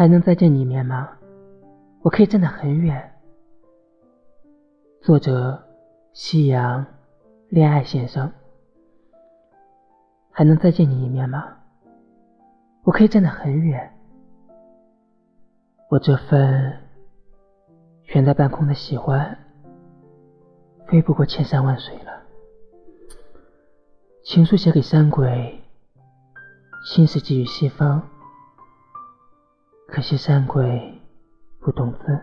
还能再见你一面吗？我可以站得很远。作者：夕阳，恋爱先生。还能再见你一面吗？我可以站得很远。我这份悬在半空的喜欢，飞不过千山万水了。情书写给山鬼，心事寄予西风。可惜山鬼不懂字，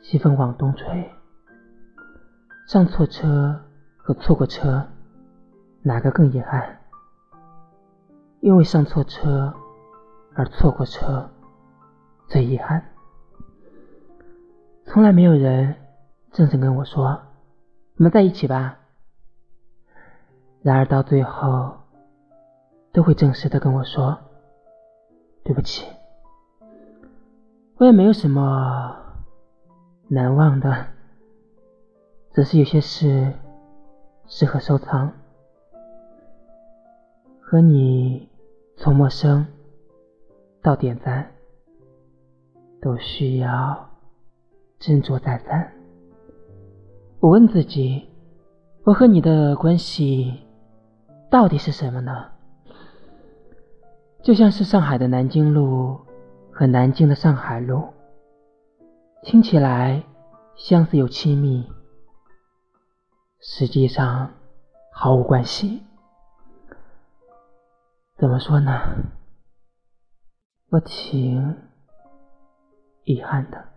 西风往东吹。上错车和错过车，哪个更遗憾？因为上错车而错过车，最遗憾。从来没有人正式跟我说：“我们在一起吧。”然而到最后，都会正式的跟我说：“对不起。”我也没有什么难忘的，只是有些事适合收藏。和你从陌生到点赞，都需要斟酌再三。我问自己：我和你的关系到底是什么呢？就像是上海的南京路。和南京的上海路，听起来相似又亲密，实际上毫无关系。怎么说呢？我挺遗憾的。